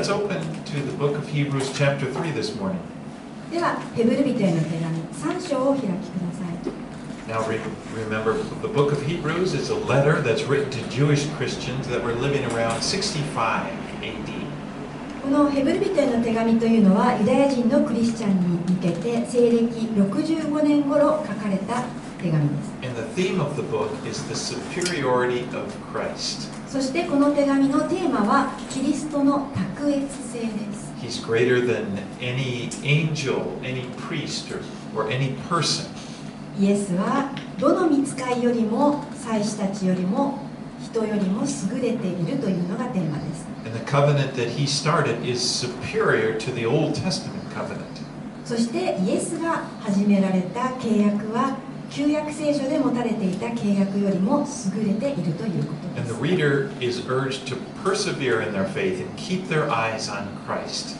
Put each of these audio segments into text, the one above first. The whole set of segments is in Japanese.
let's open to the book of Hebrews, chapter 3 this morning. ではヘブル人への手紙3章をお開きください Now, re- remember, the book of Hebrews is a letter that's written to Jewish Christians that were living around 65 AD. このヘブル人への手紙というのはユダヤ人のクリスチャンに向けて西暦65年頃書かれた手紙です And the theme of the book is the superiority of Christ. そしてこの手紙のテーマはキリストの卓越性です He's greater than any angel, any priest, or, or any person. イエスはどの御使いよりも祭司たちよりも人よりも優れているというのがテーマです And the covenant that he started is superior to the Old Testament covenant. そしてイエスが始められた契約は旧約聖書で持たれていた契約よりも優れているということで And the す reader is urged to persevere in their faith and keep their eyes on Christ.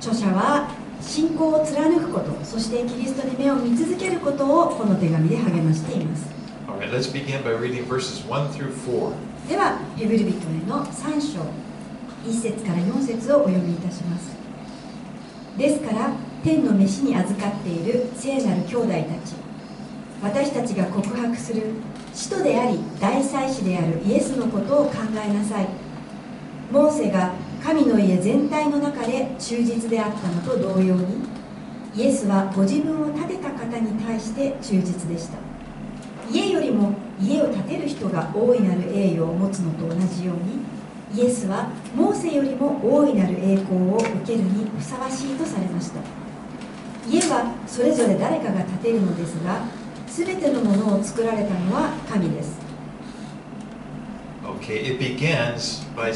著者は信仰を貫くことそしてキリストに目を見続けることをこの手紙で励ましています All right, let's begin by reading verses 1 through 4. ではヘブル人への3章1節から4節をお読みいたしますですから天の飯に預かっている聖なる兄弟たち私たちが告白する使徒であり大祭司であるイエスのことを考えなさい。モーセが神の家全体の中で忠実であったのと同様にイエスはご自分を建てた方に対して忠実でした。家よりも家を建てる人が大いなる栄誉を持つのと同じようにイエスはモーセよりも大いなる栄光を受けるにふさわしいとされました。家はそれぞれ誰かが建てるのですが全てのものを作られたのは神です Okay, it begins by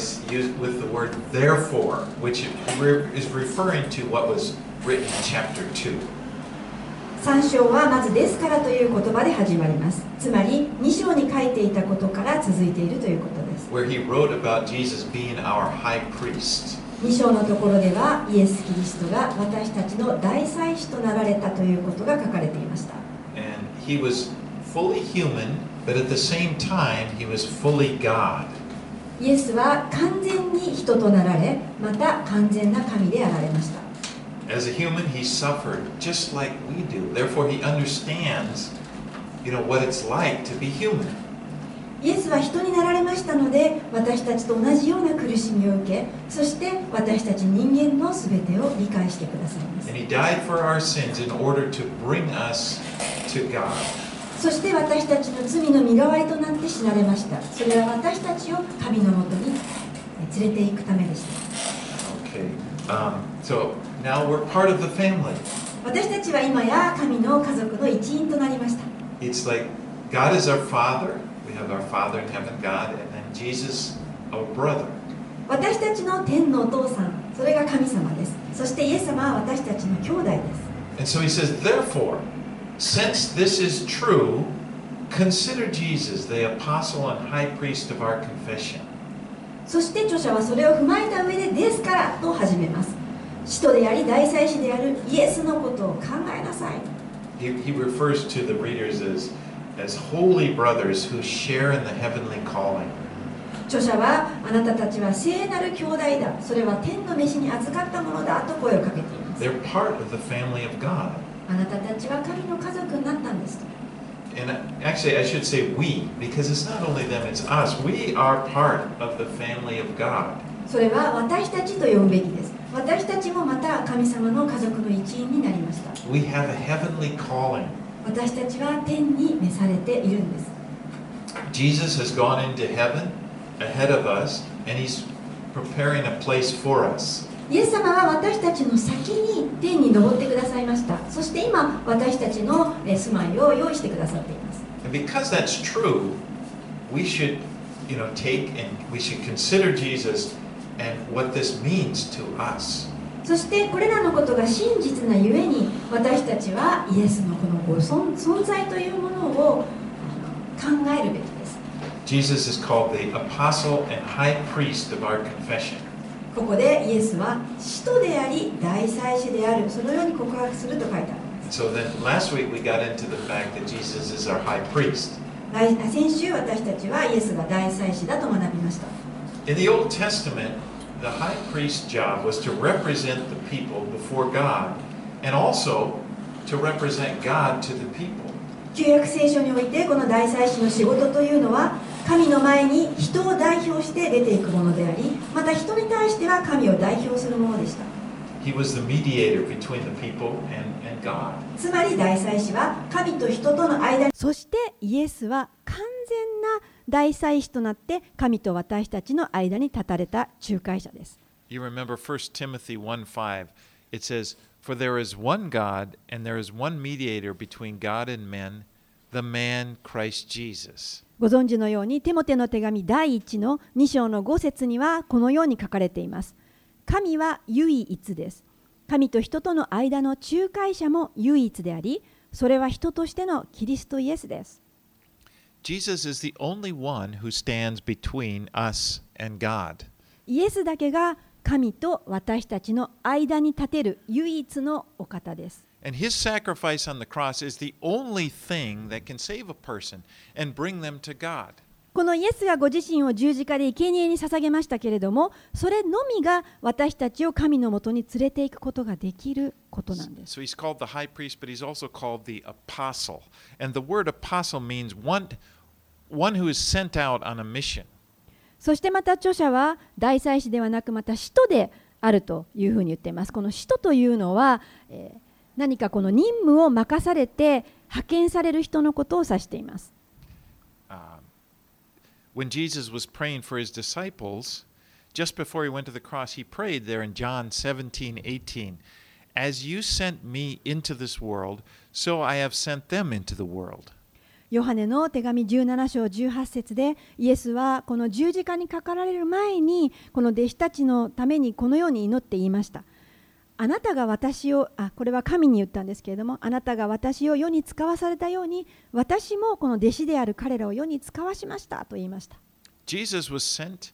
with the word therefore, which is referring to what was written in chapter 2. 3章はまず「ですから」という言葉で始まりますつまり2章に書いていたことから続いているということです where he wrote about Jesus being our high priest. 2章のところではイエス・キリストが私たちの大祭司となられたということが書かれていました he was fully human, but at the same time, he was fully God. イエスは完全に人となられまた完全な神であられました As a human, he suffered just like we do. Therefore, he understands, you know, what it's like to be human. イエスは人になられましたので私たちと同じような苦しみを受けそして私たち人間の全てを理解してくださいます.そして私たちの罪の身代わりとなって死なれましたそれは私たちを神のもとにえ連れて行くためでした Okay. Um, so. 私たちは今や神の家族の一員となりました It's like God is our Father. We have our Father in heaven, God, and then Jesus, our brother. 私たちの天のお父さんそれが神様ですそしてイエス様は私たちの兄弟です And so he says, therefore, since this is true, consider Jesus, the apostle and high priest of our confession. そして著者はそれを踏まえた上で「ですから」と始めます使徒であり大祭司であるイエスのことを考えなさい He, he refers to the readers as, as holy brothers who share in the heavenly calling. 著者はあなたたちは聖なる兄弟だそれは天の飯に預かったものだと声をかけています They're part of the family of God. あなたたちは神の家族になったんです And actually, I should say we, because it's not only them, it's us. We are part of the family of God. それは私たちと呼ぶべきです私たちもまた神様の家族の一員になりました We have a heavenly calling. 私たちは天に召されているんです Jesus has gone into heaven ahead of us, and he's preparing a place for us. イエス様は私たちの先に天に登ってくださいましたそして今私たちのえー住まいを用意してくださっています And because that's true, we should, you know, take and we should consider Jesus and what this means to us. そしてこれらのことが真実なゆえに私たちはイエスのこのご存存在というものを考えるべきです Jesus is called the apostle and high priest of our confession. ここでイエスは使徒であり大祭司であるそのように告白すると書いてあります So then last week we got into the fact that Jesus is our high priest. 来先週私たちはイエスが大祭司だと学びました In the Old Testament, the high priest's job was to represent the people before God and also to represent God to the people. 旧約聖書においてこの大祭司の仕事というのは神の前に人を代表して出ていくものでありまた人に対しては神を代表するものでしたつまり大祭司は神と人との間にそしてイエスは完全な大祭司となって神と私たちの間に立たれた仲介者です。You remember 1 Timothy 1 5. It says, For there is one God, and there is one mediator between God and men, the man Christ Jesus. ご存知のようにテモテの手紙第1の2章の5節にはこのように書かれています。神は唯一です。神と人との間の仲介者も唯一であり、それは人としてのキリストイエスです。Jesus is the only one who stands between us and God. イエスだけが神と私たちの間に立てる唯一のお方です。 And his sacrifice on the cross is the only thing that can save a person and bring them to God. このイエスがご自身を十字架で生贄に捧げましたけれども、それのみが私たちを神のもとに連れていくことができることなんです。So he's called the high priest, but he's also called the apostle. And the word apostle means one, one who is sent out on a mission. そしてまた著者は大祭司ではなくまた使徒であるというふうに言っています。この使徒というのは、えー何かこの任務を任されて派遣される人のことを指しています。Um, when Jesus was praying for his disciples, just before he went to the cross, he prayed there in John 17 18, As you sent me into this world, so I have sent them into the world. ヨハネの手紙17章18節でイエスはこの十字架にかかられる前にこの弟子たちのためにこのように祈って言いました。 あなたが私をあこれは神に言ったんですけれどもあなたが私を世に使わされたように私もこの弟子である彼らを世に使わしましたと言いました。Jesus was sent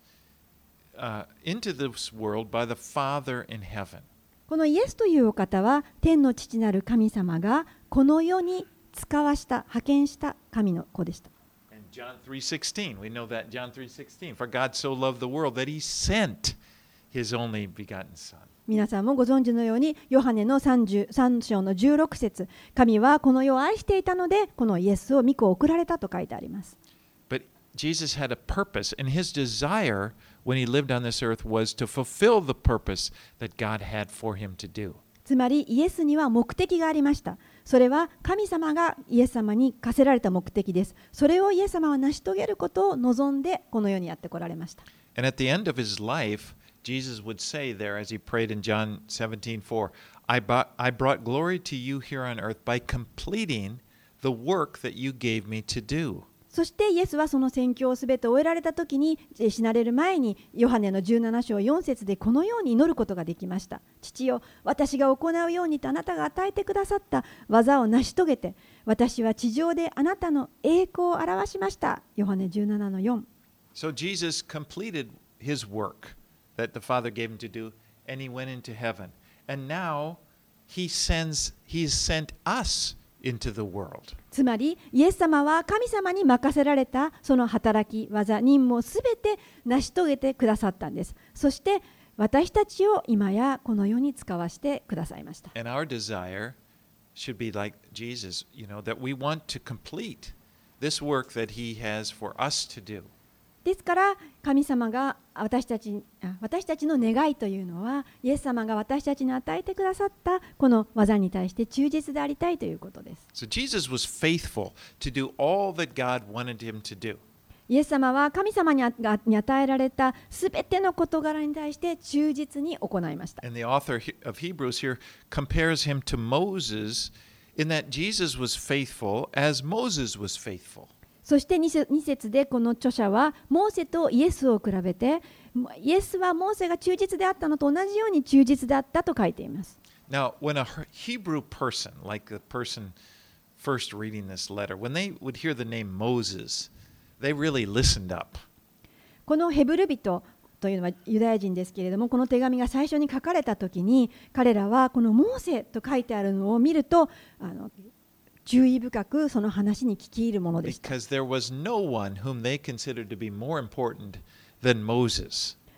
uh, into this world by the Father in heaven. このイエスというお方は天の父なる神様がこの世に使わした派遣した神の子でした。And John 3:16, we know that John 3:16, for God so loved the world that he sent his only begotten son. 皆さんもご存知のようにヨハネの33章の16節神はこの世を愛していたのでこのイエスを御子を送られたと書いてあります。But Jesus had a purpose, and his desire when he lived on this earth was to fulfill the purpose that God had for him to do. つまりイエスには目的がありました。それは神様がイエス様に課せられた目的です。それをイエス様は成し遂げることを望んでこの世にやってこられました。And at the end of his life, Jesus would say there, as he prayed in John 17 4, I brought, I brought glory to you here on earth by completing the work that you gave me to do. そしてイエスはその宣教をすべて終えられた時にえ死なれる前にヨハネの17章4節でこのように祈ることができました父よ私が行うようにとあなたが与えてくださった技を成し遂げて私は地上であなたの栄光を表しましたヨハネ17の4 So Jesus completed his work That the Father gave him to do, and he went into heaven. And now he sends he's sent us into the world. つまりイエス様は神様に任せられたその働き技任務をすべて成し遂げてくださったんですそして私たちを今やこの世に使わせてくださいました And our desire should be like Jesus, you know, that we want to complete this work that he has for us to do. ですから神様が私たちあ私たちの願いというのはイエス様が私たちに与えてくださったこの技に対して忠実でありたいということです So Jesus was faithful to do all that God wanted him to do. イエス様は神様に与えられたすべての事柄に対して忠実に行いました And the author of Hebrews here compares him to Moses in that Jesus was faithful as Moses was faithful. そして2節二節でこの著者はモーセとイエスを比べてイエスはモーセが忠実であったのと同じように忠実であったと書いています Now, when a He- Hebrew person, like the person first reading this letter, when they would hear the name Moses, they really listened up. このヘブル人というのはユダヤ人ですけれどもこの手紙が最初に書かれた時に彼らはこのモーセと書いてあるのを見るとあの注意深くその話に聞き入るものでし。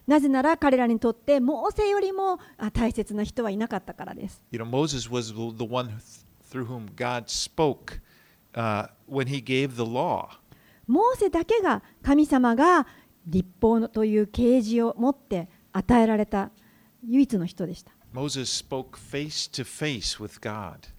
なぜなら彼らにとって、モーセよりも大切な人はいなかったからです。モーセだけが神様が立法という啓示を持って与えられた唯一の人でした。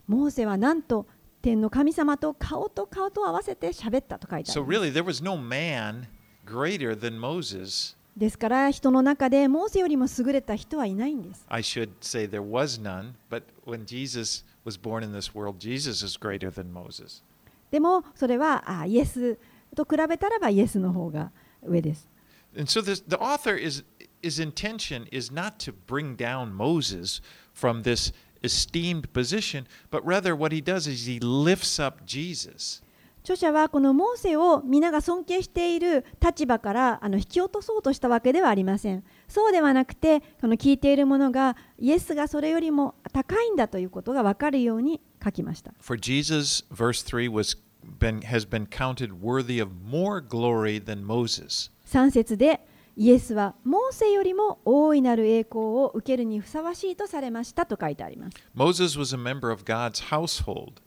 モーセはなんと、天の神様と顔と顔と合わせて喋ったと書いてあ So really, there was no man greater than Moses. ですから人の中でモーセよりも優れた人はいないんです。I should say there was none, but when Jesus was born in this world, Jesus is greater than Moses. でもそれはあイエスと比べたらばイエスの方が上です。And so this, the author is his intention is not to bring down Moses from this esteemed position, but rather what he does is he lifts up Jesus. 著者はこのモーセを皆が尊敬している立場からあの引き落とそうとしたわけではありません。そうではなくて、この聞いている者がイエスがそれよりも高いんだということが分かるように書きました。For Jesus, verse 3 was been, has been counted worthy of more glory than Moses. 3節でイエスはモーセよりも大いなる栄光を受けるにふさわしいとされましたと書いてあります。Moses was a member of God's household,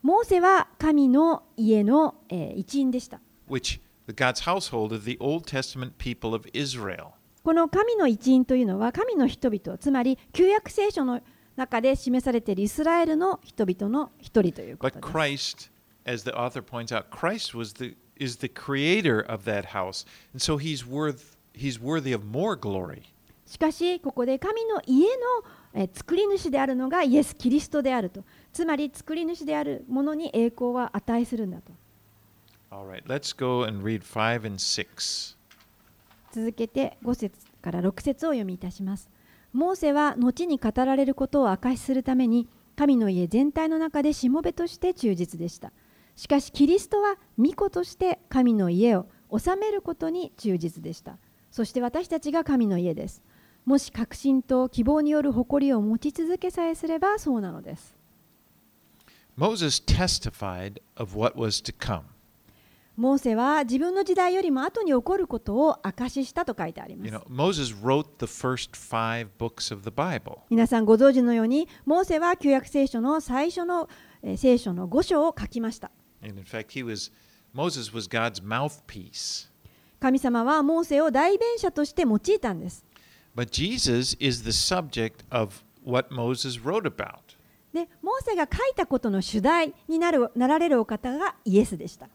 モーセは神の家の、えー一員でした。which the God's household of the Old Testament people of Israel. この神の一員というのは神の人々、つまり旧約聖書の中で示されているイスラエルの人々の一人というこ But とです。Christ, as the author points out, Christ was the is the creator of that house, and so he's worth he's worthy of more glory. しかし、ここで神の家のえー作り主であるのがイエス・キリストであると。つまり、作り主であるものに栄光は値するんだと。Right, let's go and read 5 and 6. 続けて5節から6節を読みいたします。モーセは後に語られることを証しするために神の家全体の中でしもべとして忠実でした。しかしキリストは御子として神の家を治めることに忠実でした。そして私たちが神の家です。もし確信と希望による誇りを持ち続けさえすればそうなのです。Moses testified of what was to come. モーセは自分の時代よりも後に起こることを証ししたと書いてありま You す know,。Moses wrote the first five books of the Bible. 皆さんご存知のようにモーセは旧約聖書の最初の、えー聖書の5章を書きました And in fact, he was Moses was God's mouthpiece. 神様はモーセを代弁者として用いたんです But Jesus is the subject of what Moses wrote about. でモーセが書いたことの主題になるなられるお方がイエスでした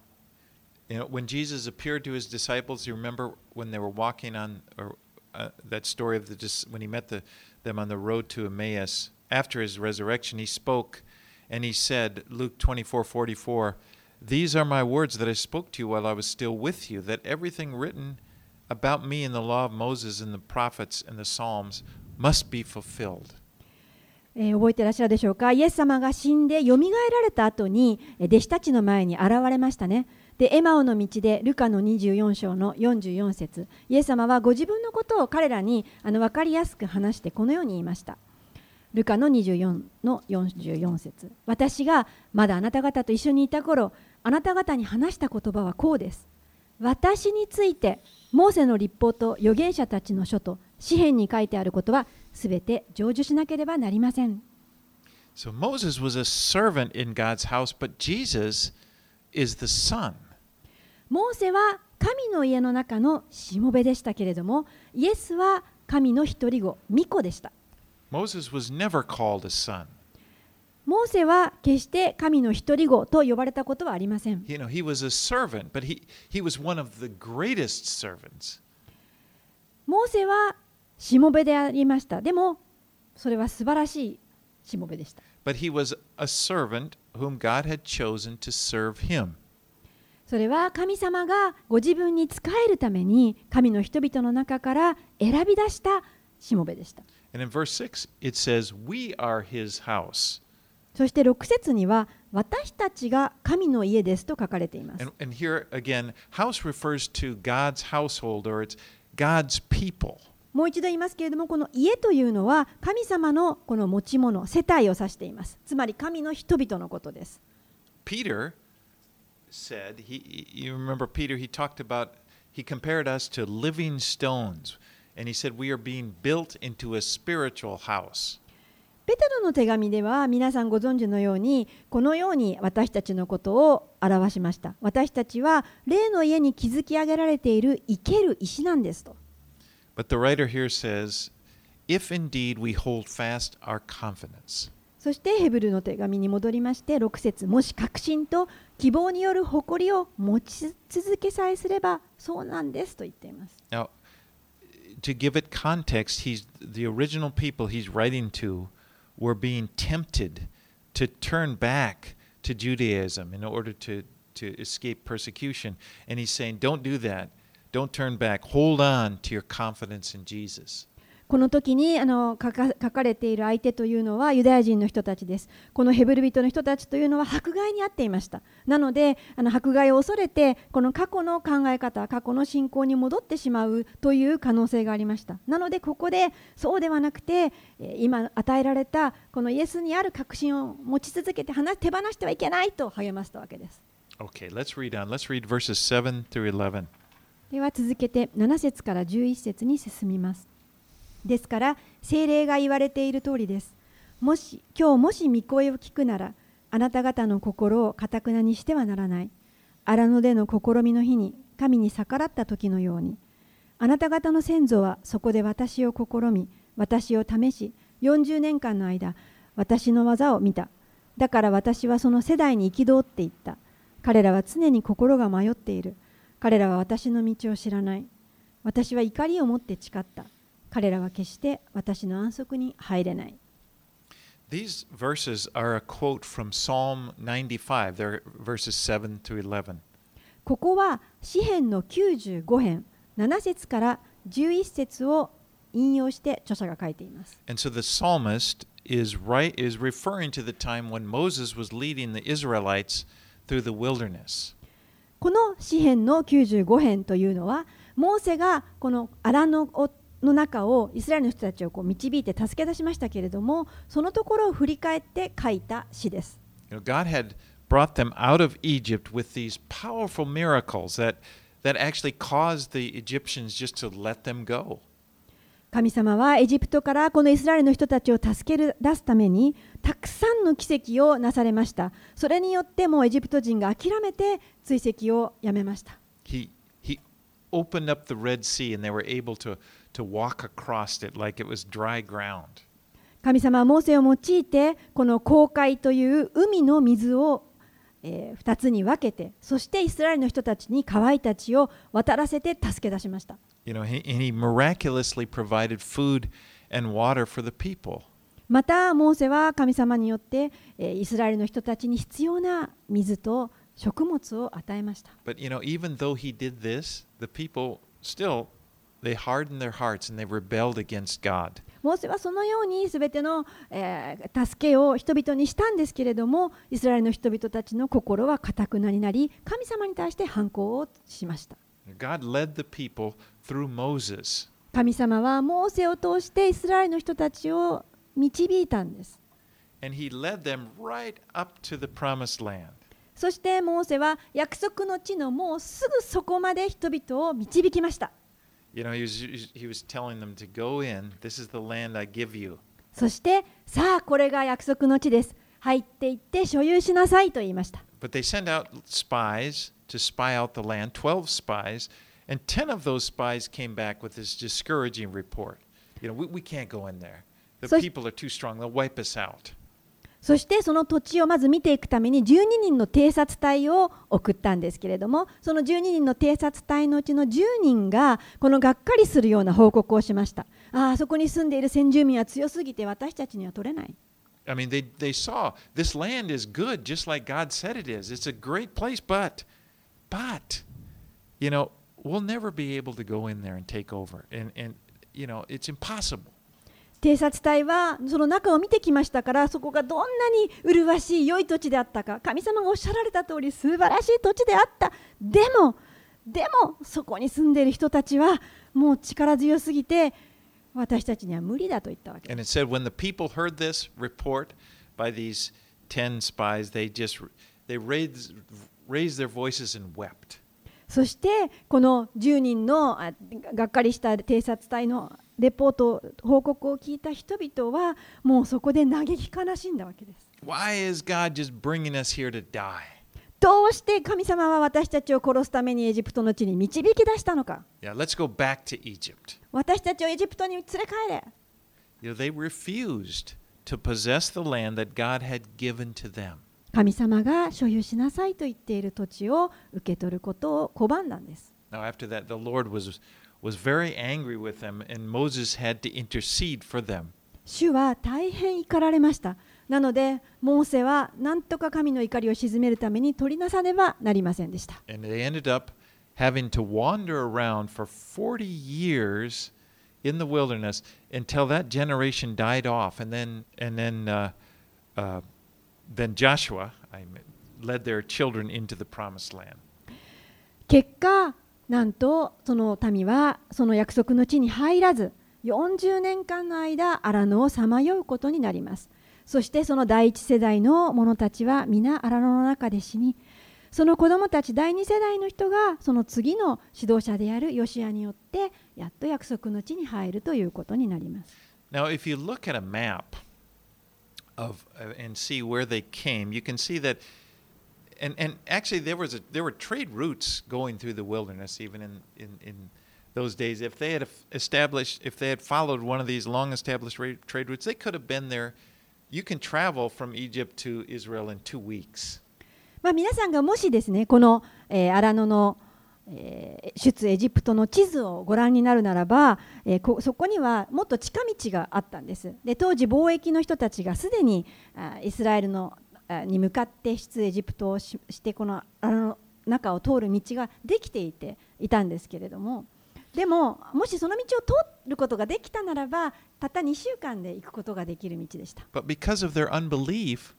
You know, when Jesus appeared to his disciples, you remember when they were walking on, or uh, that story of the dis- when he met the, them on the road to Emmaus after his resurrection, he spoke and he said, Luke 24 44, These are my words that I spoke to you while I was still with you, that everything written about me in the law of Moses and the prophets and the Psalms must be fulfilled. えー覚えてらっしゃるでしょうかイエス様が死んでよみがえられた後に弟子たちの前に現れましたねでエマオの道でルカの24章の44節イエス様はご自分のことを彼らにあの分かりやすく話してこのように言いましたルカの24の44節私がまだあなた方と一緒にいた頃あなた方に話した言葉はこうです私についてモーセの立法と預言者たちの書と詩篇に書いてあることはすべて成就しなければなりません So Moses was a servant in God's house, but Jesus is the son. モーセは神の家の中のしもべでしたけれどもイエスは神の一人子巫女でした Moses was never called a son. モーセは決して神の一人子と呼ばれたことはありません。モーセはしもべでありました。でも、それは素晴らしいしもべでした。But それは神様がご自分に仕えるために神の人々の中から選び出したしもべでした。そして6節には私たちが神の家ですと書かれています And, and here again, house refers to God's household or it's God's people. もう一度言いますけれどもこの家というのは神様のこの持ち物世帯を指していますつまり神の人々のことです Peter said, he, you remember Peter, he talked about, he compared us to living stones. And he said, We are being built into a spiritual house. ペテロの手紙では皆さんご存知のようにこのように私たちのことを表しました。私たちは霊の家に築き上げられている生ける石なんですと。But the writer here says, If indeed we hold fast our confidence. そしてヘブルの手紙に戻りまして6節もし確信と希望による誇りを持ち続けさえすればそうなんですと言っています。Now, to give it context, he's the original people he's writing to were being tempted to turn back to Judaism in order to, to escape persecution. And he's saying, Don't do that. Don't turn back. Hold on to your confidence in Jesus. この時にあの書か書かれている相手というのはユダヤ人の人たちです。このヘブル人の人たちというのは迫害にあっていました。なのであの迫害を恐れてこの過去の考え方、過去の信仰に戻ってしまうという可能性がありました。なのでここでそうではなくてえー今与えられたこのイエスにある確信を持ち続けて離手放してはいけないと励ましたわけです。Okay, let's read on. Let's read verses 7 through 11. では続けて7節から11節に進みます。ですから聖霊が言われている通りです。もし今日もし御声を聞くならあなた方の心をかたくなにしてはならない。荒野での試みの日に神に逆らった時のようにあなた方の先祖はそこで私を試み私を試し40年間の間私の技を見た。だから私はその世代に憤っていった。彼らは常に心が迷っている。彼らは私の道を知らない。私は怒りを持って誓った。彼らは決して私の安息に入れない。These verses are a quote from Psalm 95. They're verses 7 through 11. ここは詩編の95編7節から11節を引用して著者が書いています。And so the psalmist is right is referring to the time when Moses was leading the Israelites through the wilderness. この詩編の95編というのはモーセがこの荒野の中をイスラエルの人たちをこう導いて助け出しましたけれどもそのところを振り返って書いた詩です。God had brought them out of Egypt with these powerful miracles that that actually caused the Egyptians just to let them go. 神様はエジプトからこのイスラエルの人たちを助け出すためにたくさんの奇跡をなされましたそれによってもうエジプト人が諦めて追跡をやめました He he opened up the Red Sea and they were able to to walk across it like it was dry ground. 神様はモーセを用いてこの航海という海の水を二つに分けてそしてイスラエルの人たちに乾いた血を渡らせて助け出しました。またモーセは神様によってイスラエルの人たちに必要な水と食物を与えました。But, you know, They harden their hearts and they rebelled against God. モーセはそのようにすべての、え、助けを人々にしたんですけれども、イスラエルの人々たちの心は固くなりなり、神様に対して反抗をしました。神様はモーセを通してイスラエルの人たちを導いたんです。そしてモーセは約束の地のもうすぐそこまで人々を導きました。You know, he was, he was telling them to go in. This is the land I give you. そしてさあこれが約束の地です入っていって所有しなさいと言いました But they sent out spies to spy out the land, 12 spies, and 10 of those spies came back with this discouraging report. You know, we, we can't go in there. The So- people are too strong. They'll wipe us out. そしてその土地をまず見ていくために12人の偵察隊を送ったんですけれどもその12人の偵察隊のうちの10人がこのがっかりするような報告をしましたああそこに住んでいる先住民は強すぎて私たちには取れない I mean, they, they saw this land is good, just like God said it is. It's a great place, but, but, you know, we'll never be able to go in there and take over. And, and you know, it's impossible. 偵察隊はその中を見てきましたからそこがどんなに麗しい良い土地であったか神様がおっしゃられた通り素晴らしい土地であったでもでもそこに住んでいる人たちはもう力強すぎて私たちには無理だと言ったわけです And it said when the people heard this report by these 10 spies, they just they raised, raised their voices and wept. そしてこの10人のあがっかりした偵察隊のレポート報告を聞いた人々はもうそこで嘆き悲しんだわけです Why is God just bringing us here to die? どうして神様は私たちを殺すためにエジプトの地に導き出したのか Yeah, let's go back to Egypt. 私たちをエジプトに連れ帰れ You know, they refused to possess the land that God had given to them. 神様が所有しなさいと言っている土地を受け取ることを拒んだんです Now, after that, the Lord was, was very angry with them, and Moses had to intercede for them. 主は大変怒られましたなのでモーセは何とか神の怒りを鎮めるために取りなさねばなりませんでした And they ended up having to wander around for 40 years in the wilderness until that generation died off. And then, and then, uh, uh, then Joshua I mean, led their children into the promised land. 結果 なんとその民はその約束の地に入らず40年間の間荒野をさまようことになりますそしてその第一世代の者たちは皆荒野の中で死にその子供たち第二世代の人がその次の指導者であるヨシアによってやっと約束の地に入るということになります Now, if you look at a map of and see where they came, you can see that. And, and actually, there was a, there were trade routes going through the wilderness, even in, in, in those days. If they had established, if they had followed one of these long established ra- trade routes, they could have been there. You can travel from Egypt to Israel in two weeks. まあ、皆さんがもしですねこの、えー、荒野の、えー出エジプトの地図をご覧になるならば、えーこそこにはもっと近道があったんですで当時貿易の人たちがすでにあイスラエルのあ に向かって出エジプトをししてこの荒野の中を通る道ができていていたんですけれどもでももしその道を通ることができたならばたった2週間で行くことができる道でした But because of their unbelief,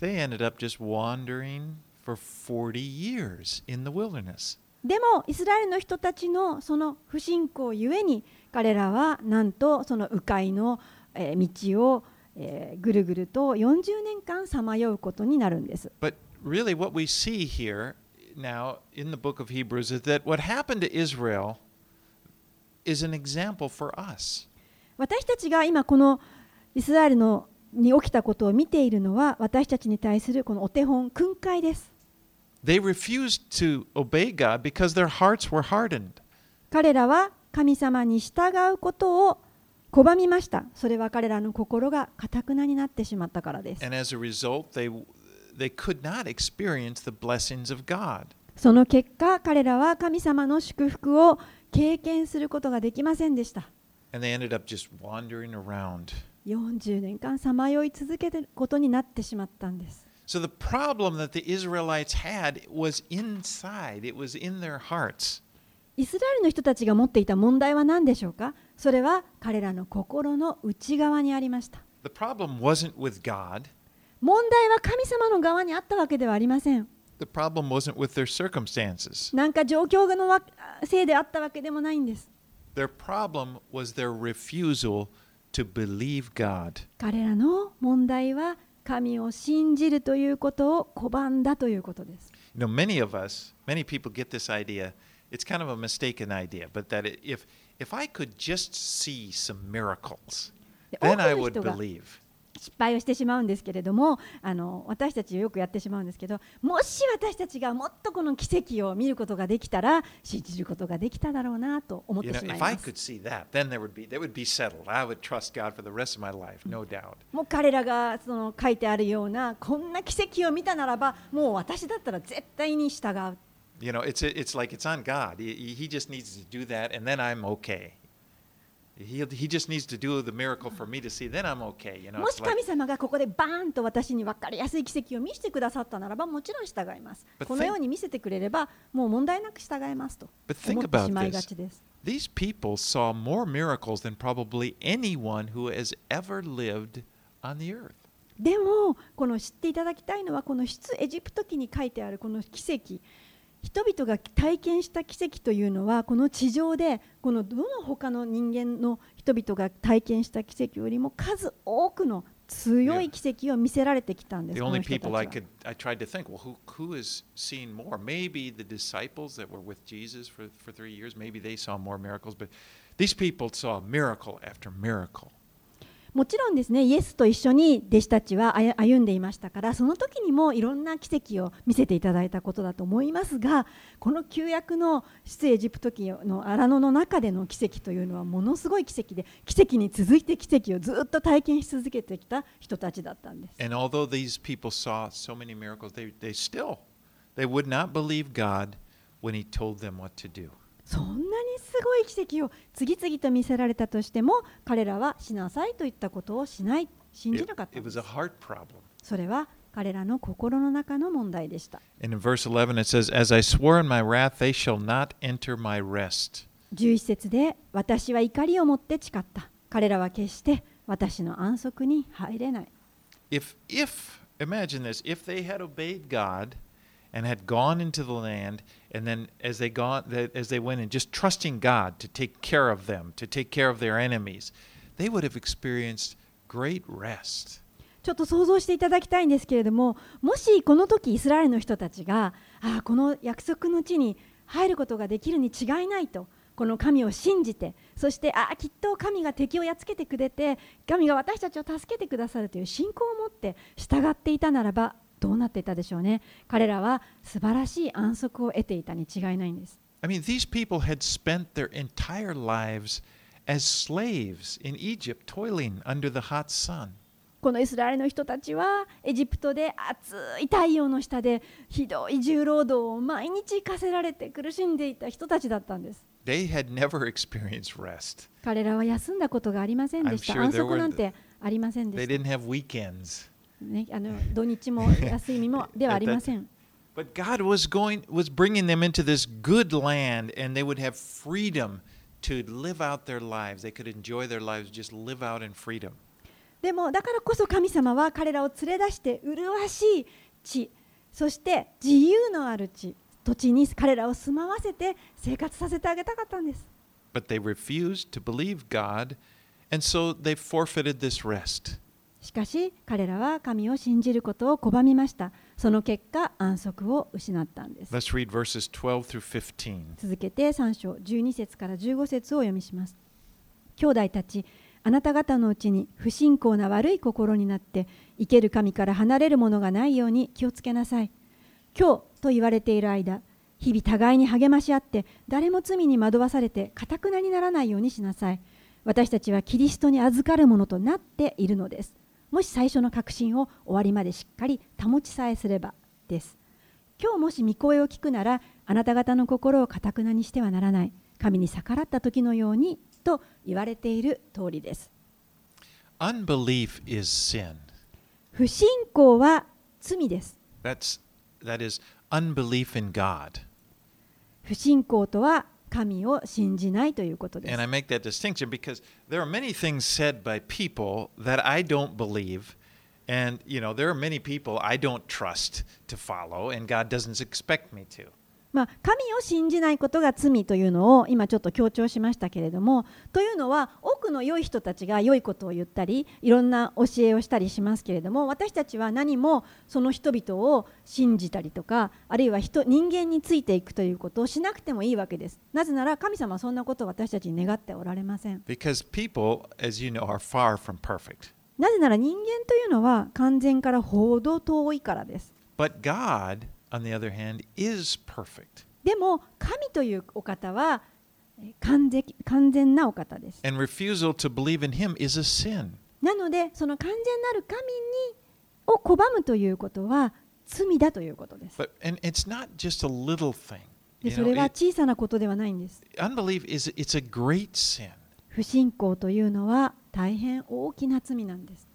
they ended up just wandering for 40 years in the wilderness. でもイスラエルの人たちのその不信仰ゆえに彼らはなんとその迂回のえー道をえーぐるぐると40年間さまようことになるんです。But really, what we see here now in the book of Hebrews is that what happened to Israel is an example for us. 私たちが今このイスラエルのに起きたことを見ているのは私たちに対するこのお手本訓戒です。They refused to obey God because their hearts were hardened. 彼らは神様に従うことを拒みましたそれは彼らの心がかたくなになってしまったからです。その結果、彼らは神様の祝福を経験することができませんでした。40年間彷徨い続けてることになってしまったんです。イスラエルの人たちが持っていた問題は何でしょうか？それは彼らの心の内側にありました。The problem wasn't with God, 問題は神様の側にあったわけではありません。the problem wasn't with their circumstances. なんか状況のわせいであったわけでもないんです。Their problem was their refusal to believe God. 彼らの問題は神を信じるということを拒んだということです。You know, many of us, many people get this idea. It's kind of a mistaken idea, but that if if I could just see some miracles, で then 多 I would believe. 失敗をしてしまうんですけれどもあの私たちよくやってしまうんですけどもし私たちがもっとこの奇跡を見ることができたら信じることができただろうなと思っ You て know, しまい if I ます could see that, then there would be that would be settled. I would trust God for the rest of my life, no doubt. もう彼らがその書いてあるようなこんな奇跡を見たならばもう私だったら絶対に従う You know, it's it's like it's on God. He, he just needs to do that, and then I'm okay. He he just needs to do the miracle for me to see. Then I'm okay. You know, もし神様がここでバーンと私に分かりやすい奇跡を見せてくださったならばもちろん従いますこのように見せてくれればもう問題なく従いますと But think 思ってしまい about が this. ちです These people saw more miracles than probably anyone who has ever lived on the earth. でもこの知っていただきたいのはこの出エジプト記に書いてあるこの奇跡人々が体験した奇跡というのはこの地上でこのどの他の人間の人々が体験した奇跡よりも数多くの強い奇跡を見せられてきたんです。The only people I は could I tried to think, well, who who is seeing more? Maybe the disciples that were with Jesus for, for three years, maybe they saw more miracles, but these people saw miracle after miracle. もちろんですね、イエスと一緒に弟子たちは歩んでいましたから、その時にもいろんな奇跡を見せていただいたことだと思いますが、この旧約の出エジプト記の荒野の中での奇跡というのはものすごい奇跡で、奇跡に続いて奇跡をずっと体験し続けてきた人たちだったんです。And although these people saw so many miracles, they, they still they would not believe God when he told them what to do. そんなにすごい奇跡を次々と見せられたとしても彼らはしなさいと言ったことをしない信じなかった。それは彼らの心の中の問題でした。11節で私は怒りを持って誓った。彼らは決して私の安息に入れない。And had gone into the land, and then as they gone, as they went in, just trusting God to take care of them, to take care of their enemies, they would have experienced great rest. ちょっと想像していただきたいんですけれどももしこの時イスラエルの人たちがああこの約束の地に入ることができるに違いないとこの神を信じてそしてああきっと神が敵をやっつけてくれて神が私たちを助けてくださるという信仰を持って従っていたならばどうなっていたでしょうね彼らは素晴らしい安息を得ていたに違いないんです I mean, these people had spent their entire lives as slaves in Egypt, toiling under the hot sun. このイスラエルの人たちはエジプトで暑い太陽の下でひどい重労働を毎日課せられて苦しんでいた人たちだったんです They had never experienced rest. 彼らは休んだことがありませんでした sure 安息なんてありませんで They し didn't have weekends. た、ね、あの土日も休みもではありません But God was going was bringing them into this good land and they would have freedom to live out their lives. They could enjoy their lives, just live out in freedom. でもだからこそ神様は彼らを連れ出して麗しい地そして自由のある地土地に彼らを住まわせて生活させてあげたかったんです But they refused to believe God, and so they forfeited this rest. しかし彼らは神を信じることを拒みました。その結果安息を失ったんです。Let's read verses 12 through 15. 続けて3章12節から15節をお読みします。兄弟たちあなた方のうちに不信仰な悪い心になって生ける神から離れるものがないように気をつけなさい。今日と言われている間日々互いに励まし合って誰も罪に惑わされてかたくなにならないようにしなさい。私たちはキリストに預かるものとなっているのですもし最初の確信を終わりまでしっかり保ちさえすればです今日もし御声を聞くならあなた方の心をかたくなにしてはならない神に逆らった時のようにと言われている通りです Unbelief is sin. 不信仰は罪です That's that is unbelief in God. 不信仰とは神を信じないということで And す I make that distinction because there are many things said by people that I don't believe. And, you know, there are many people I don't trust to follow, and God doesn't expect me to. まあ、神を信じないことが罪というのを今ちょっと強調しましたけれどもというのは多くの良い人たちが良いことを言ったりいろんな教えをしたりしますけれども私たちは何もその人々を信じたりとかあるいは人人間についていくということをしなくてもいいわけです。なぜなら神様はそんなことを私たちに願っておられません。Because people, as you know, are far from perfect. なぜなら人間というのは完全からほど遠いからです。But God, on the other hand, is perfect. でも神というお方は完全,完全なお方です。なので、その完全なる神にを拒むということは罪だということです。でそれは小さなことではないんです。不信仰というのは大変大きな罪なんです。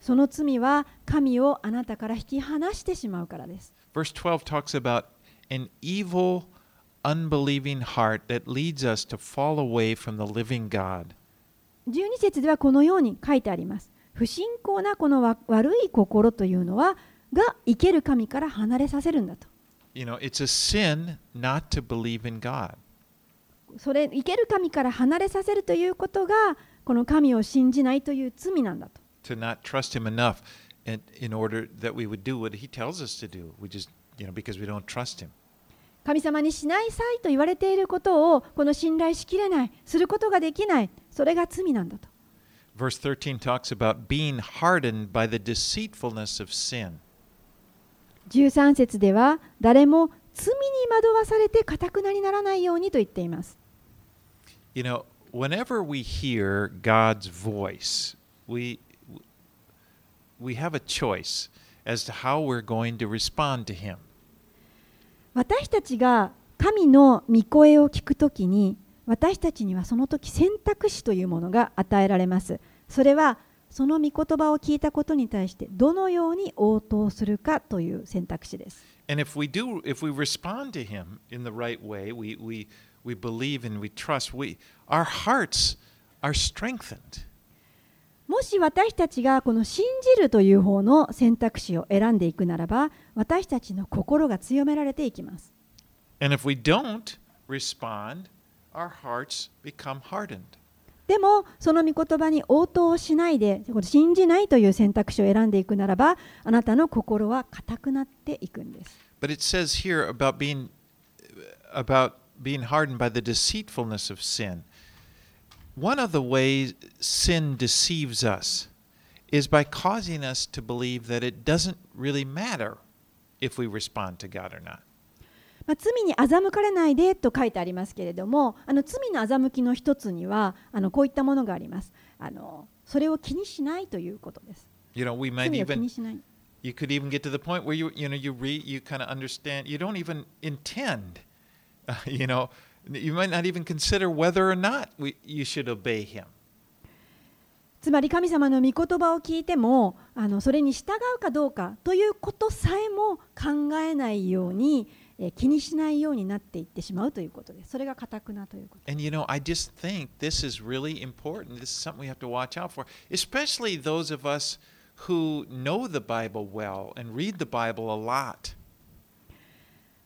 その罪は神をあなたから引き離してしまうからです。12節ではこのように書いてあります。不信仰なこの悪い心というのは、が生ける神から離れさせるんだと。それ、生ける神から離れさせるということが、この神を信じないという罪なんだと。To not trust him enough in, in order that we would do what he tells us to do. We just, you know, because we don't trust him. 神様にしないさいと言われていることをこの信頼しきれない、することができない、それが罪なんだと。Verse 13 talks about being hardened by the deceitfulness of sin. 13節では誰も罪に惑わされてかたくなにならないようにと言っています。You know, whenever we hear God's voice, we we have a choice as to how we're going to respond to him. 私たちが神の御声を聞くときに私たちにはその時選択肢というものが与えられます。それはその御言葉を聞いたことに対してどのように応答するかという選択肢です。And if we do, if we respond to him in the right way, we we we believe and we trust. We our hearts are strengthened. もし私たちがこの信じるという方の選択肢を選んでいくならば私たちの心が強められていきます。でもその御言葉に応答しないで信じないという選択肢を選んでいくならばあなたの心は固くなっていくんです。But it says here about being hardened by the deceitfulness of sin. One of the ways sin deceives us is by causing us to believe that it doesn't really matter if we respond to God or not. まあ、罪に欺かれないでと書いてありますけれどもあの罪の欺きの一つにはあのこういったものがありますあのそれを気にしないということです You know, we might 罪を気 even にしない you could even get to the point where you you know you read you kind of understand you don't even intend uh, you know you might not even consider whether or not we, you should obey him つまり神様の御言葉を聞いてもあのそれに従うかどうかということさえも考えないようにえー気にしないようになっていってしまうということですそれが固くなということ And you know, I just think this is really important. This is something we have to watch out for, especially those of us who know the Bible well and read the Bible a lot.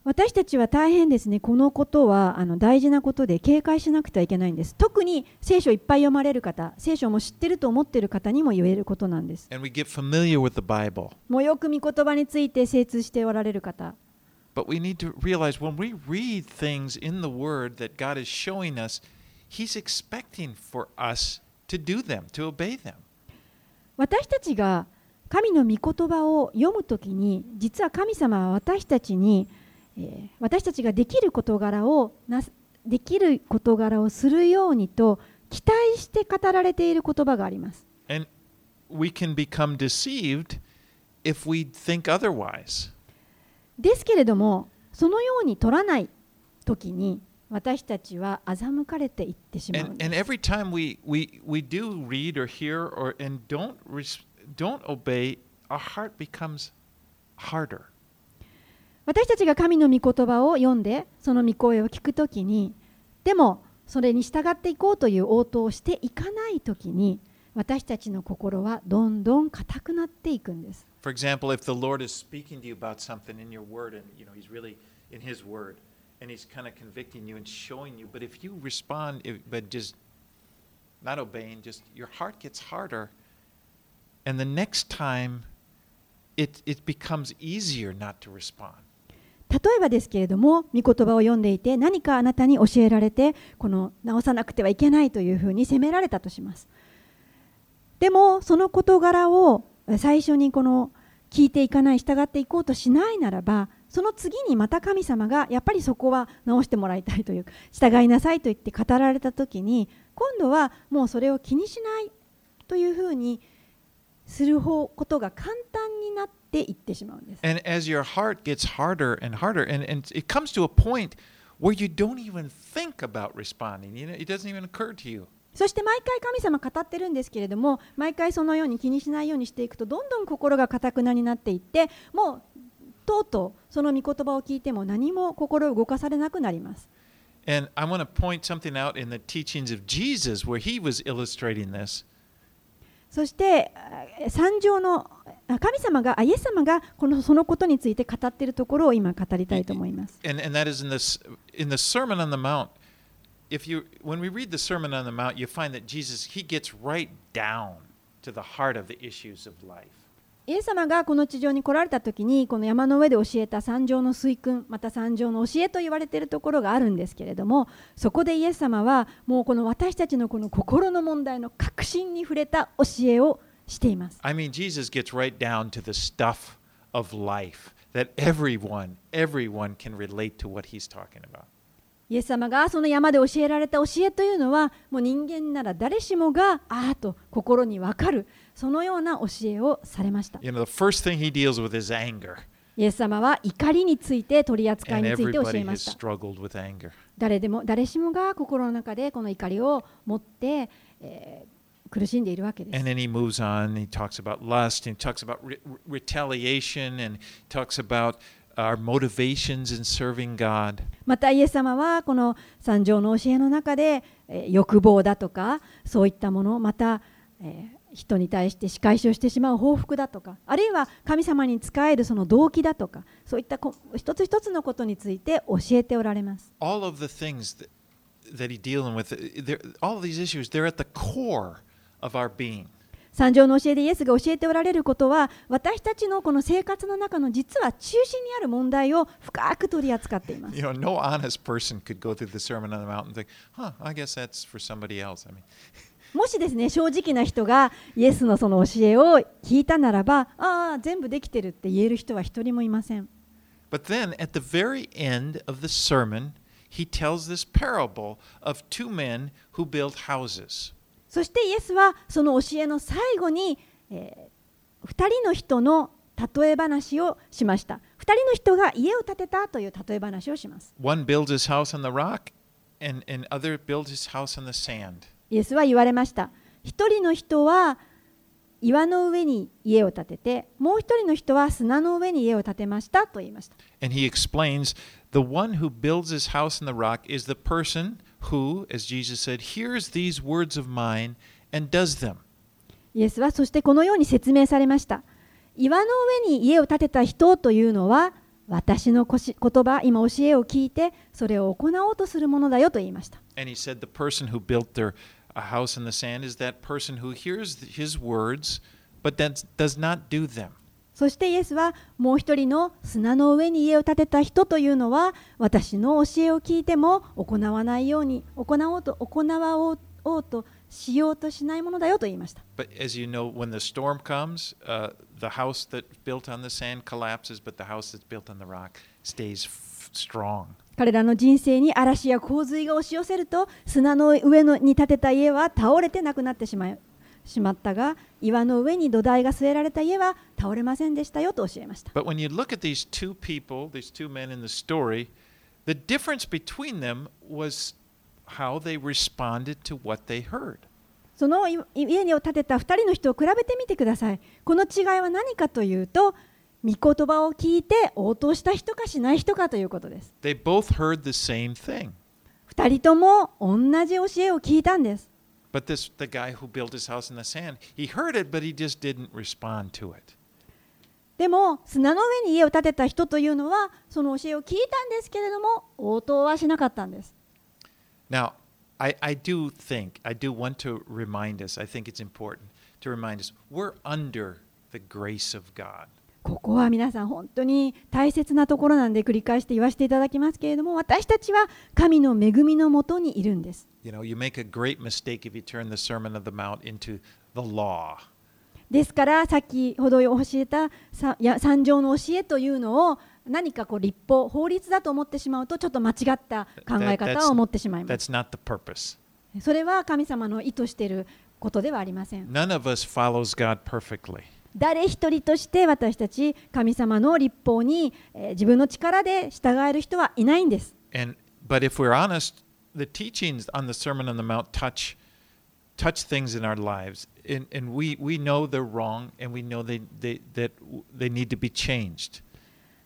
私たちは大変ですね、このことはあの大事なことで警戒しなくてはいけないんです。特に聖書をいっぱい読まれる方、聖書も知ってると思っている方にも言えることなんです。もうよく御言葉について精通しておられる方。私たちが神の御言葉を読むときに、実は神様は私たちに、えー私たちができる事柄をなすできる事柄をするようにと期待して語られている言葉があります And we can become deceived if we think otherwise. ですけれどもそのように取らない時に私たちは欺かれていってしまうん And, and every time we, we, we do read or hear or and don't don't obey, our heart becomes harder. 私たちが神の御言葉を読んでその御声を聞くときにでもそれに従っていこうという応答をしていかないときに私たちの心はどんどん硬くなっていくんです For example, if the Lord is speaking to you about something in your word and you know he's really in his word and he's kind of convicting you and showing you, but if you respond if, but just not obeying, just your heart gets harder and the next time it it becomes easier not to respond. 例えばですけれども御言葉を読んでいて何かあなたに教えられてこの直さなくてはいけないというふうに責められたとします。でもその事柄を最初にこの聞いていかない従っていこうとしないならばその次にまた神様がやっぱりそこは直してもらいたいという従いなさいと言って語られた時に今度はもうそれを気にしないというふうにする方ことが簡単になっていってしまうんです And as your heart gets harder and harder, and, and it comes to a point where you don't even think about responding. You know, it doesn't even occur to you. そして毎回神様語ってるんですけれども毎回そのように気にしないようにしていくとどんどん心がかたくなになっていってもうとうとうその御言葉を聞いても何も心を動かされなくなります And I want to point something out in the teachings of Jesus where he was illustrating this. そして、三条の神様が、イエス様がこのそのことについて語っているところを今語りたいと思います。イエス様がこの地上に来られた時にこの山の上で教えた三条の水訓また三条の教えと言われているところがあるんですけれどもそこでイエス様はもうこの私たちのこの心の問題の核心に触れた教えをしています。I mean, Jesus gets right down to the stuff of life that everyone, everyone can relate to what he's talking about. イエス様がその山で教えられた教えというのはもう人間なら誰しもがああと心に分かるそのような教えをされました。You イエス様は怒りについて取り扱いについて教えました。誰でも誰しもが心の中でこの怒りを持って、えー、苦しんでいるわけです。またイエス様はこの三条の教えの中で、えー、欲望だとかそういったものまた、えー人に対して仕返しをしてしまう報復だとかあるいは神様に仕えるその動機だとかそういった一つ一つのことについて教えておられます。三条の教えでイエスが教えておられることは dealing with。all these issues through the Sermon on the Mountain and think, huh, I guess that's for somebody else. I mean, もしですね正直な人がイエスのその教えを聞いたならばああ全部できてるって言える人は一人もいません。but then at the very end of the sermon, he tells this parable of two men who build houses. そしてイエスはその教えの最後に、え2人の人の例え話をしました。2人の人が家を建てたという例え話をします。One builds his house on the rock, and, and other builds his house on the sand. イエスは言われました。1人の人は岩の上に家を建てて、もう1人の人は砂の上に家を建てましたと言いました。And he explains the one who builds his house on the rock is the person who, as Jesus said, hears these words of mine and does them. イエスはそしてこのように説明されました。岩の上に家を建てた人というのは、私のこし言葉、今教えを聞いて、それを行おうとするものだよと言いました。And he said the person who built their a house in the sand is that person who hears his words but then does not do them. そしてイエスはもう一人の砂の上に家を建てた人というのは私の教えを聞いても行わないように行おうと行おうとしようとしないものだよと言いました。 But as you know, when the storm comes, uh, the house that's built on the sand collapses, but the house that's built on the rock stays f- strong. 彼らの人生に嵐や洪水が押し寄せると砂の上のに建てた家は倒れてなくなってしまいしまったが岩の上に土台が据えられた家は倒れませんでしたよと教えました。But when you look at these two people, these two men in the story, the difference between them was how they responded to what they heard. そのい家を建てた2人の人を比べてみてください。この違いは何かというと、御言葉を聞いて応答した人かしない人かということです。They both heard the same thing. 2人とも同じ教えを聞いたんです。But this the guy who built his house in the sand, he heard it, but he just didn't respond to it. でも砂の上に家を建てた人というのはその教えを聞いたんですけれども応答はしなかったんです。Now, I, I do think, I do want to remind us, I think it's important to remind us, we're under the grace of God. ここは皆さん本当に大切なところなんで繰り返して言わせていただきますけれども私たちは神の恵みのもとにいるんです。You know, you make a great mistake if you turn the Sermon of the Mount into the law. ですから先ほど教えた三条の教えというのを何かこう立法法律だと思ってしまうとちょっと間違った考え That- 方を持ってしまいます the purpose. それは神様の意図していることではありません None of us follows God perfectly. 誰一人として私たち神様の立法に自分の力で従える人はいないんです。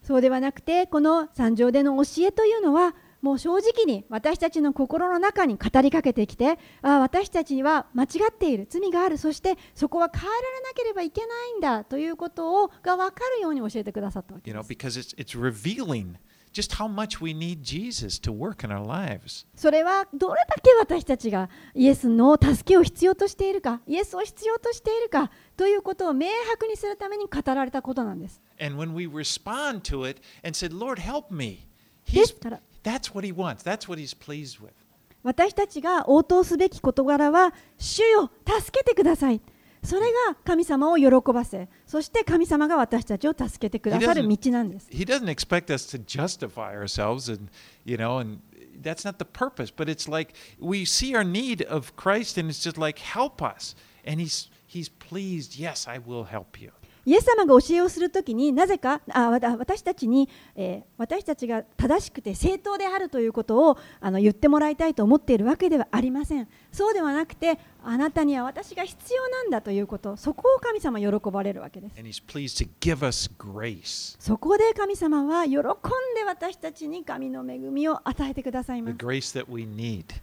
そうではなくて、この三条での教えというのは、もう正直に私たちの心の中に語りかけてきてああ私たちは間違っている罪があるそしてそこは変えられなければいけないんだということをが分かるように教えてくださったわけ You で know, す。because it's it's revealing just how much we need Jesus to work in our lives. それはどれだけ私たちがイエスの助けを必要としているか、イエスを必要としているかということを明白にするために語られたことなんです。And when we respond to it and said, Lord, help me, で he's, that's what He wants. That's what He's pleased with. 私たちが応答すべき事柄は、主よ、助けてください。それが神様を喜ばせ、そして神様が私たちを助けてくださる道なんです。 He doesn't expect us to justify ourselves and, you know, and that's not the purpose. But it's like we see our need of Christ and it's just like, help us. And He's, he's pleased, yes, I will help you. イエス様が教えをするときになぜかあ私たちに、えー私たちが正しくて正当であるということをあの言ってもらいたいと思っているわけではありません。そうではなくてあなたには私が必要なんだということそこを神様喜ばれるわけです。そこで神様は喜んで私たちに神の恵みを与えてくださいます.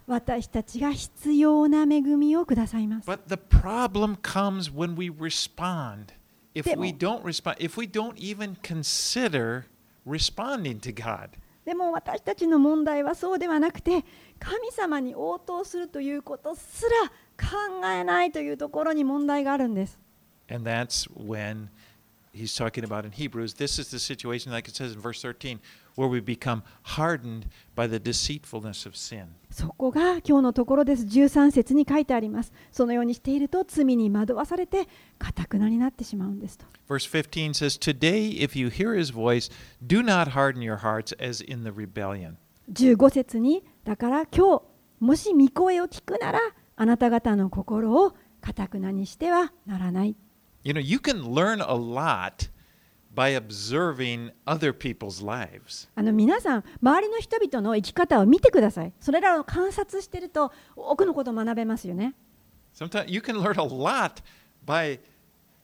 私たちが必要な恵みをくださいます。But the problem comes when we respond. If we don't respond, if we don't even consider responding to God. でも私たちの問題はそうではなくて神様に応答するということすら考えないというところに問題があるんです。And that's when he's talking about in Hebrews. This is the situation, like it says in verse 13, where we become hardened by the deceitfulness of sin. そこが今日のところです。13節に書いてあります。そのようにしていると罪に惑わされてかたくなになってしまうんですと。Verse 15 says, Today, if you hear his voice, do not harden your hearts as in the rebellion. 15節にだから今日もし御声を聞くならあなた方の心をかたくなにしてはならない。You know, you can learn a lot by observing other people's lives. あの皆さん周りの人々の生き方を見てください。それらを観察していると多くのことを学べますよね。Sometimes you can learn a lot by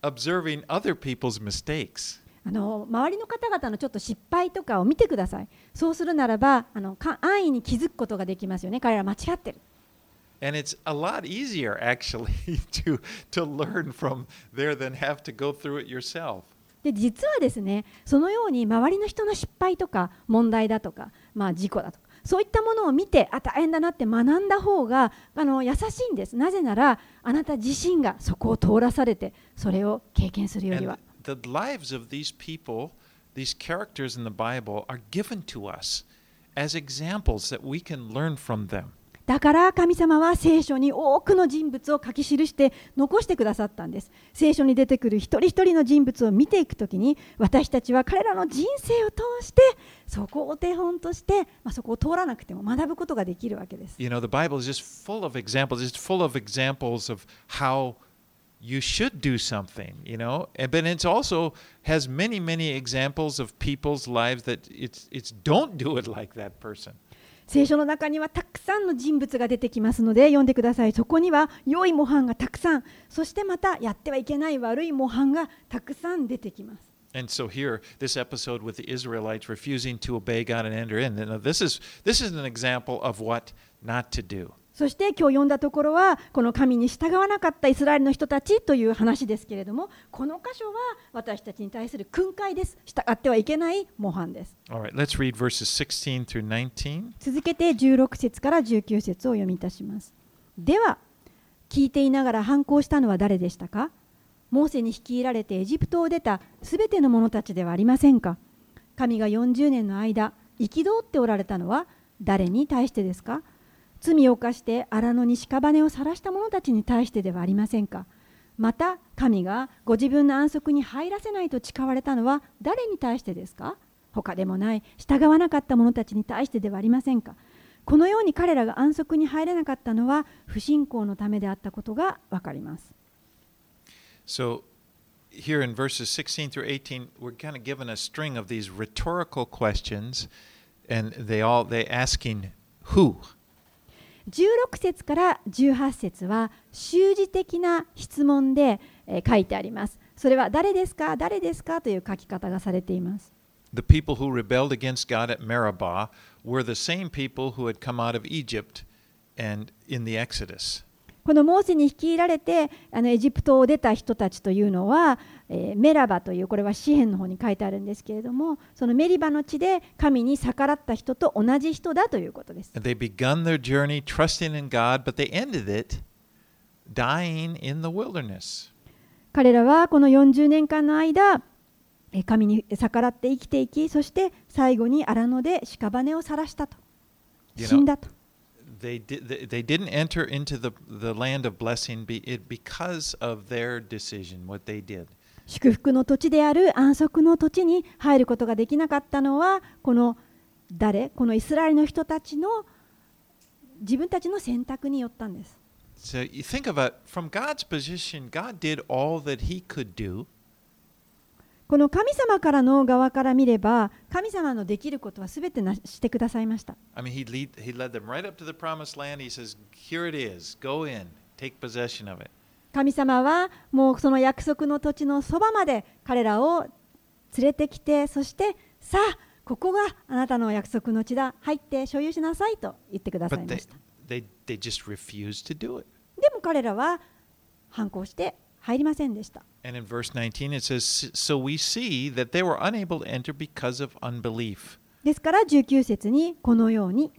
observing other people's mistakes. あの周りの方々のちょっと失敗とかを見てください。そうするならばあのか安易に気づくことができますよね。彼ら間違ってる。And it's a lot easier actually to to learn from there than have to go through it yourself. で実はですねそのように周りの人の失敗とか問題だとか、まあ、事故だとかそういったものを見てあ大変だなって学んだ方があの優しいんですなぜならあなた自身がそこを通らされてそれを経験するよりは。だから神様は聖書に多くの人物を書き記して残してくださったんです聖書に出てくる一人一人の人物を見ていくときに私たちは彼らの人生を通してそこをお手本として、まあ、そこを通らなくても学ぶことができるわけです You know, the Bible is just full of examples. It's full of examples of how you should do something, you know. And but it's also has many, many examples of people's lives that it's it's don't do it like that person. 聖書の中にはたくさんの人物が出てきますので読んでくださいそこには良い模範がたくさんそしてまたやってはいけない悪い模範がたくさん出てきます And so here, this episode with the Israelites refusing to obey God and enter in. Now, this is this is an example of what not to do. そして今日読んだところはこの神に従わなかったイスラエルの人たちという話ですけれどもこの箇所は私たちに対する訓戒です。従ってはいけない模範です。Right, let's read verses 16 through 19. 続けて16節から19節を読みいたします。では聞いていながら反抗したのは誰でしたか？モーセに率いられてエジプトを出たすべての者たちではありませんか？神が40年の間憤っておられたのは誰に対してですか？罪を犯して荒野に屍を晒した者たちに対してではありませんかまた神がご自分の安息に入らせないと誓われたのは誰に対してですか他でもない従わなかった者たちに対してではありませんかこのように彼らが安息に入れなかったのは不信仰のためであったことがわかります。So here in verses 16 through 18, we're kind of given a string of these rhetorical questions, and they all they asking who? 16節から18節は習字的な質問で、えー書いてあります。それは誰ですか誰ですかという書き方がされています。The people who rebelled against God at Meribah were the same people who had come out of Egypt and in the Exodus. このモーセに率いられてあのエジプトを出た人たちというのは、えーメラバというこれは詩篇の方に書いてあるんですけれどもそのメリバの地で神に逆らった人と同じ人だということです。They begun their journey trusting in God, but they ended it dying in the wilderness. 彼らはこの40年間の間えー神に逆らって生きていきそして最後に荒野で屍を晒したと You 死ん know, だと they, did, they, didn't enter into the, the land of blessing be, it, because of their decision, what they did. 祝福の土地である安息の土地に入ることができなかったのはこの誰このイスラエルの人たちの自分たちの選択によったんです。So you think about from God's position, God did all that He could do. この神様からの側から見れば、神様のできることはすべてなしてくださいました。神様はもうその約束の土地のそばまで彼らを連れてきて、そしてさあ、ここがあなたの約束の地だ、入って所有しなさいと言ってくださいました。でも彼らは反抗して入りませんでした。And in verse 19, it says, So we see that they were unable to enter because of unbelief. ですから19節にこのように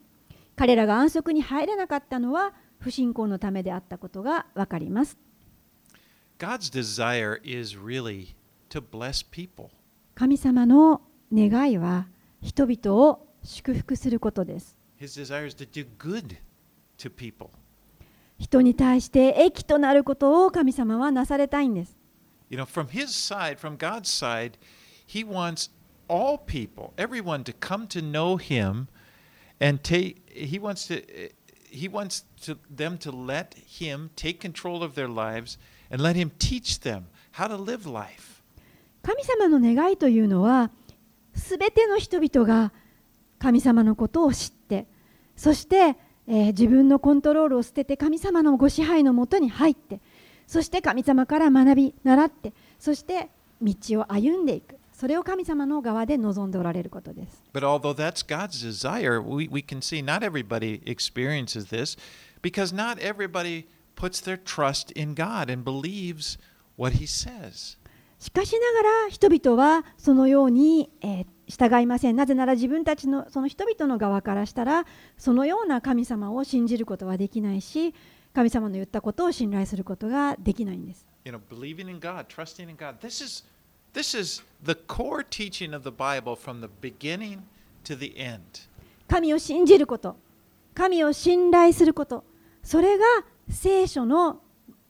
彼らが安息に入れなかったのは不信仰のためであったことがわかります。God's desire is really to bless people. 神様の願いは人々を祝福することです。His desire is to do good to people. 人に対して益となることを神様はなされたいんです。You know, from his side, from God's side, he wants all people, everyone to come to know him and take he wants to he wants to them to let him take control of their lives and let him teach them how to live life. 神様の願いというのはすべての人々が神様のことを知ってそして、えー自分のコントロールを捨てて神様のご支配のもとに入ってそして神様から学び習ってそして道を歩んでいくそれを神様の側で望んでおられることです But although that's God's desire, we, we can see not everybody experiences this because not everybody puts their trust in God and believes what he says. しかしながら人々はそのように、えー従いませんなぜなら自分たちのその人々の側からしたらそのような神様を信じることはできないし神様の言ったことを信頼することができないんです you know, believing in God, trusting in God. This is this is the core teaching of the Bible from the beginning to the end. 神を信じること神を信頼することそれが聖書の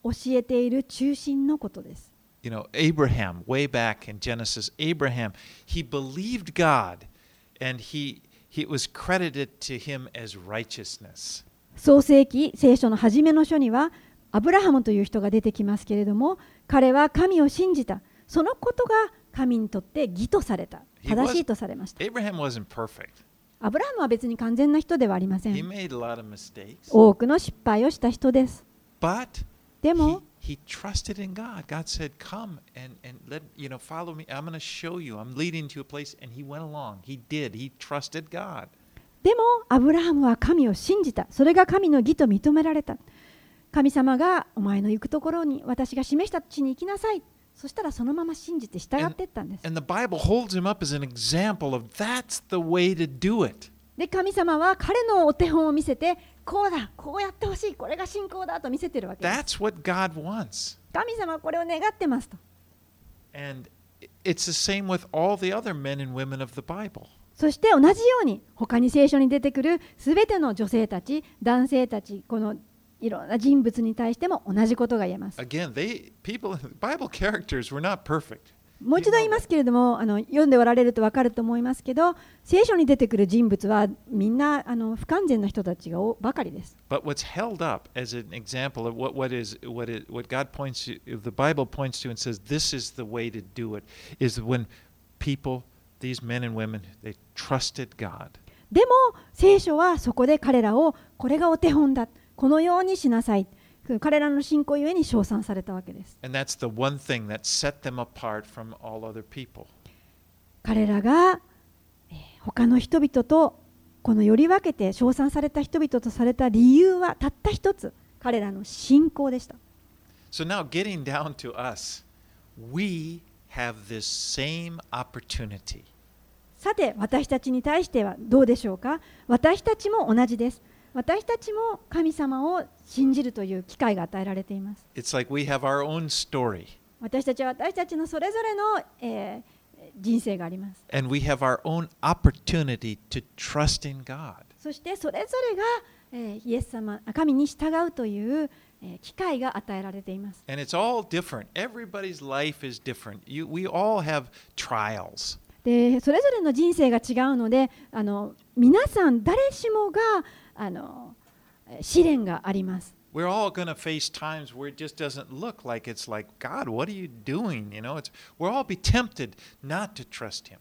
教えている中心のことです You know, Abraham, way back in Genesis, Abraham, he believed God and he, he was credited to him as righteousness. 創世記聖書の初めの書にはアブラハムという人が出てきますけれども彼は神を信じた。そのことが神にとって義とされた。正しいとされました。アブラハムは別に完全な人ではありません。多くの失敗をした人です。でも he, trusted in God. God said, Come and, and let you know, follow me. I'm gonna show you. I'm leading to a place. And he went along. He did. He trusted God. でもアブラハムは神を信じたそれが神の義と認められた神様がお前の行くところに私が示した地に行きなさいそしたらそのまま信じて従っていったんです And the Bible holds him up as an example of that's the way to do it. で神様は彼のお手本を見せてこうだこうやってほしいこれが信仰だと見せてるわけです That's what God wants. 神様はこれを願ってますと And it's the same with all the other men and women of the Bible. そして同じように他に聖書に出てくるすべての女性たち男性たちこのいろんな人物に対しても同じことが言えます Again, they people Bible characters were not perfect. もう一度言いますけれどもあの読んでおられると分かると思いますけど聖書に出てくる人物はみんなあの不完全な人たちがおばかりです But what's held up as an example of what, what is what is what God points to, the Bible points to and says this is the way to do it, is when people, these men and women, they trusted God. でも聖書はそこで彼らをこれがお手本だこのようにしなさい彼らの信仰ゆえに称賛されたわけです。彼らが他の人々とこのより分けて称賛された人々とされた理由はたった一つ、彼らの信仰でした。さて、私たちに対してはどうでしょうか？私たちも同じです。私たちも神様を信じるという機会が与えられています。私たちは私たちのそれぞれの、えー、人生があります。そしてそれぞれが、えー、イエス様神に従うという、えー、機会が与えられています。でそれぞれの人生が違うのであの皆さん誰しもがあのえー試練があります We're all going to face times where it just doesn't look like it's like, God, what are you doing? You know, it's, we'll all be tempted not to trust Him.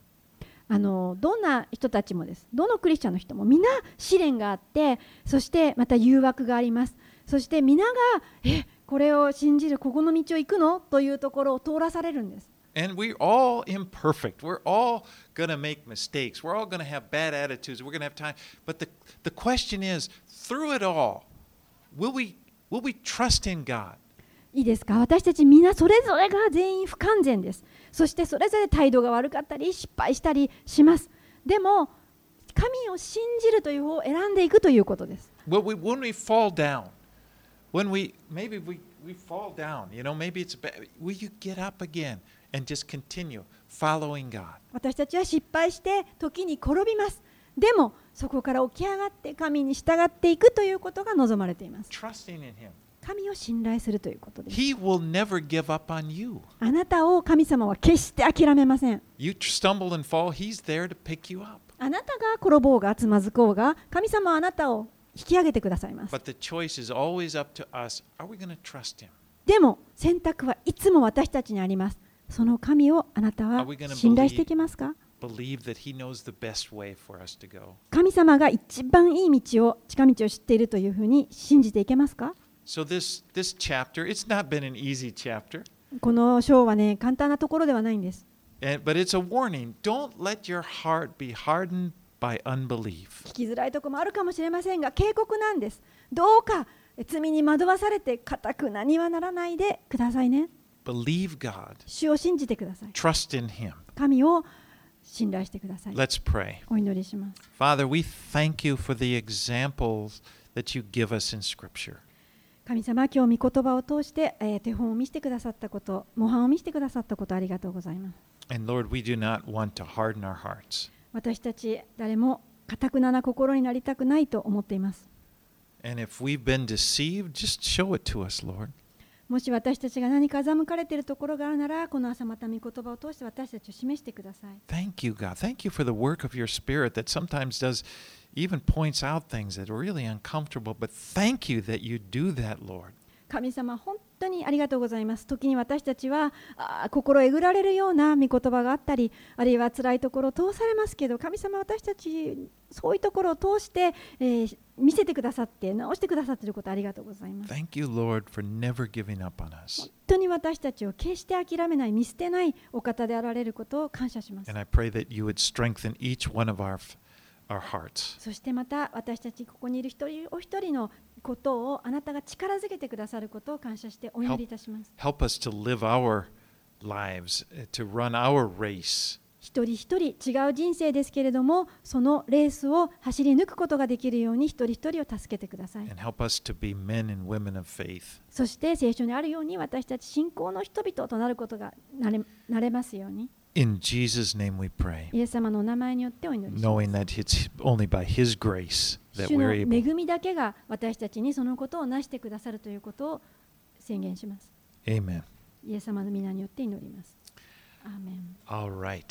あのどんな人たちもですどのクリスチャンの人も皆試練があってそしてまた誘惑がありますそして皆がえこれを信じるここの道を行くのというところを通らされるんです And we're all imperfect. We're all going to make mistakes. We're all going to have bad attitudes. We're going to have time. But the, the question is, through it all, will we, will we trust in God? いいですか私たち皆それぞれが全員不完全ですそしてそれぞれ態度が悪かったり失敗したりしますでも神を信じるという方を選んでいくということです Well, we, when we fall down, when we maybe we, we fall down, you know, maybe it's bad. Will you get up again 私たちは失敗して時に転びます。でもそこから起き上がって神に従っていくということが望まれています。神を信頼するということです。あなたを神様は決して諦めません。あなたが転ぼうがつまずこうが神様はあなたを引き上げてくださいます。でも選択はいつも私たちにあります。その神をあなたは信頼していきますか？神様が一番いい道を、近道を知っているというふうに信じていけますか？この章はね、簡単なところではないんです。聞きづらいところもあるかもしれませんが、警告なんです。どうか罪に惑わされて、固くなにはならないでくださいね。Believe God. 主を信じてください Trust in Him. 神を信頼してください Let's pray. お祈りします Father, we thank you for the examples that you give us in Scripture. 神様今日御言葉を通して、えー手本を見せてくださったこと模範を見せてくださったことありがとうございます And Lord, we do not want to harden our hearts. 私たち誰も固くなな心になりたくないと思っています And if we've been deceived, just show it to us, Lord. もし私たちが何か欺かれているところがあるならこの朝また御言葉を通して私たちを示してください Thank you, God. Thank you for the work of your Spirit that sometimes does even points out things that are really uncomfortable. But thank you that you do that, Lord. 神様本当にありがとうございます。時に私たちはあー心えぐられるような御言葉があったりあるいは辛いところを通されますけど神様私たちそういうところを通して、えー見せてくださって直してくださっていることありがとうございます。Thank you, Lord, for never giving up on us. 本当に私たちを決して諦めない見捨てないお方であられることを感謝します。And I pray that you would strengthen each one of our, our hearts. そしてまた私たちここにいる一人お一人のことをあなたが力づけてくださることを感謝してお祈りいたします Help us to live our lives, uh, to run our race 一人一人違う人生ですけれどもそのレースを走り抜くことができるように一人一人を助けてください help. そして聖書にあるように私たち信仰の人々となることがなれなれますように In Jesus' name we pray, knowing that it's only by His grace that we're 恵 able. みだけが私たちにそのことをなしてくださるということを宣言します Amen. イエス様の皆によって祈りますアーメン All right.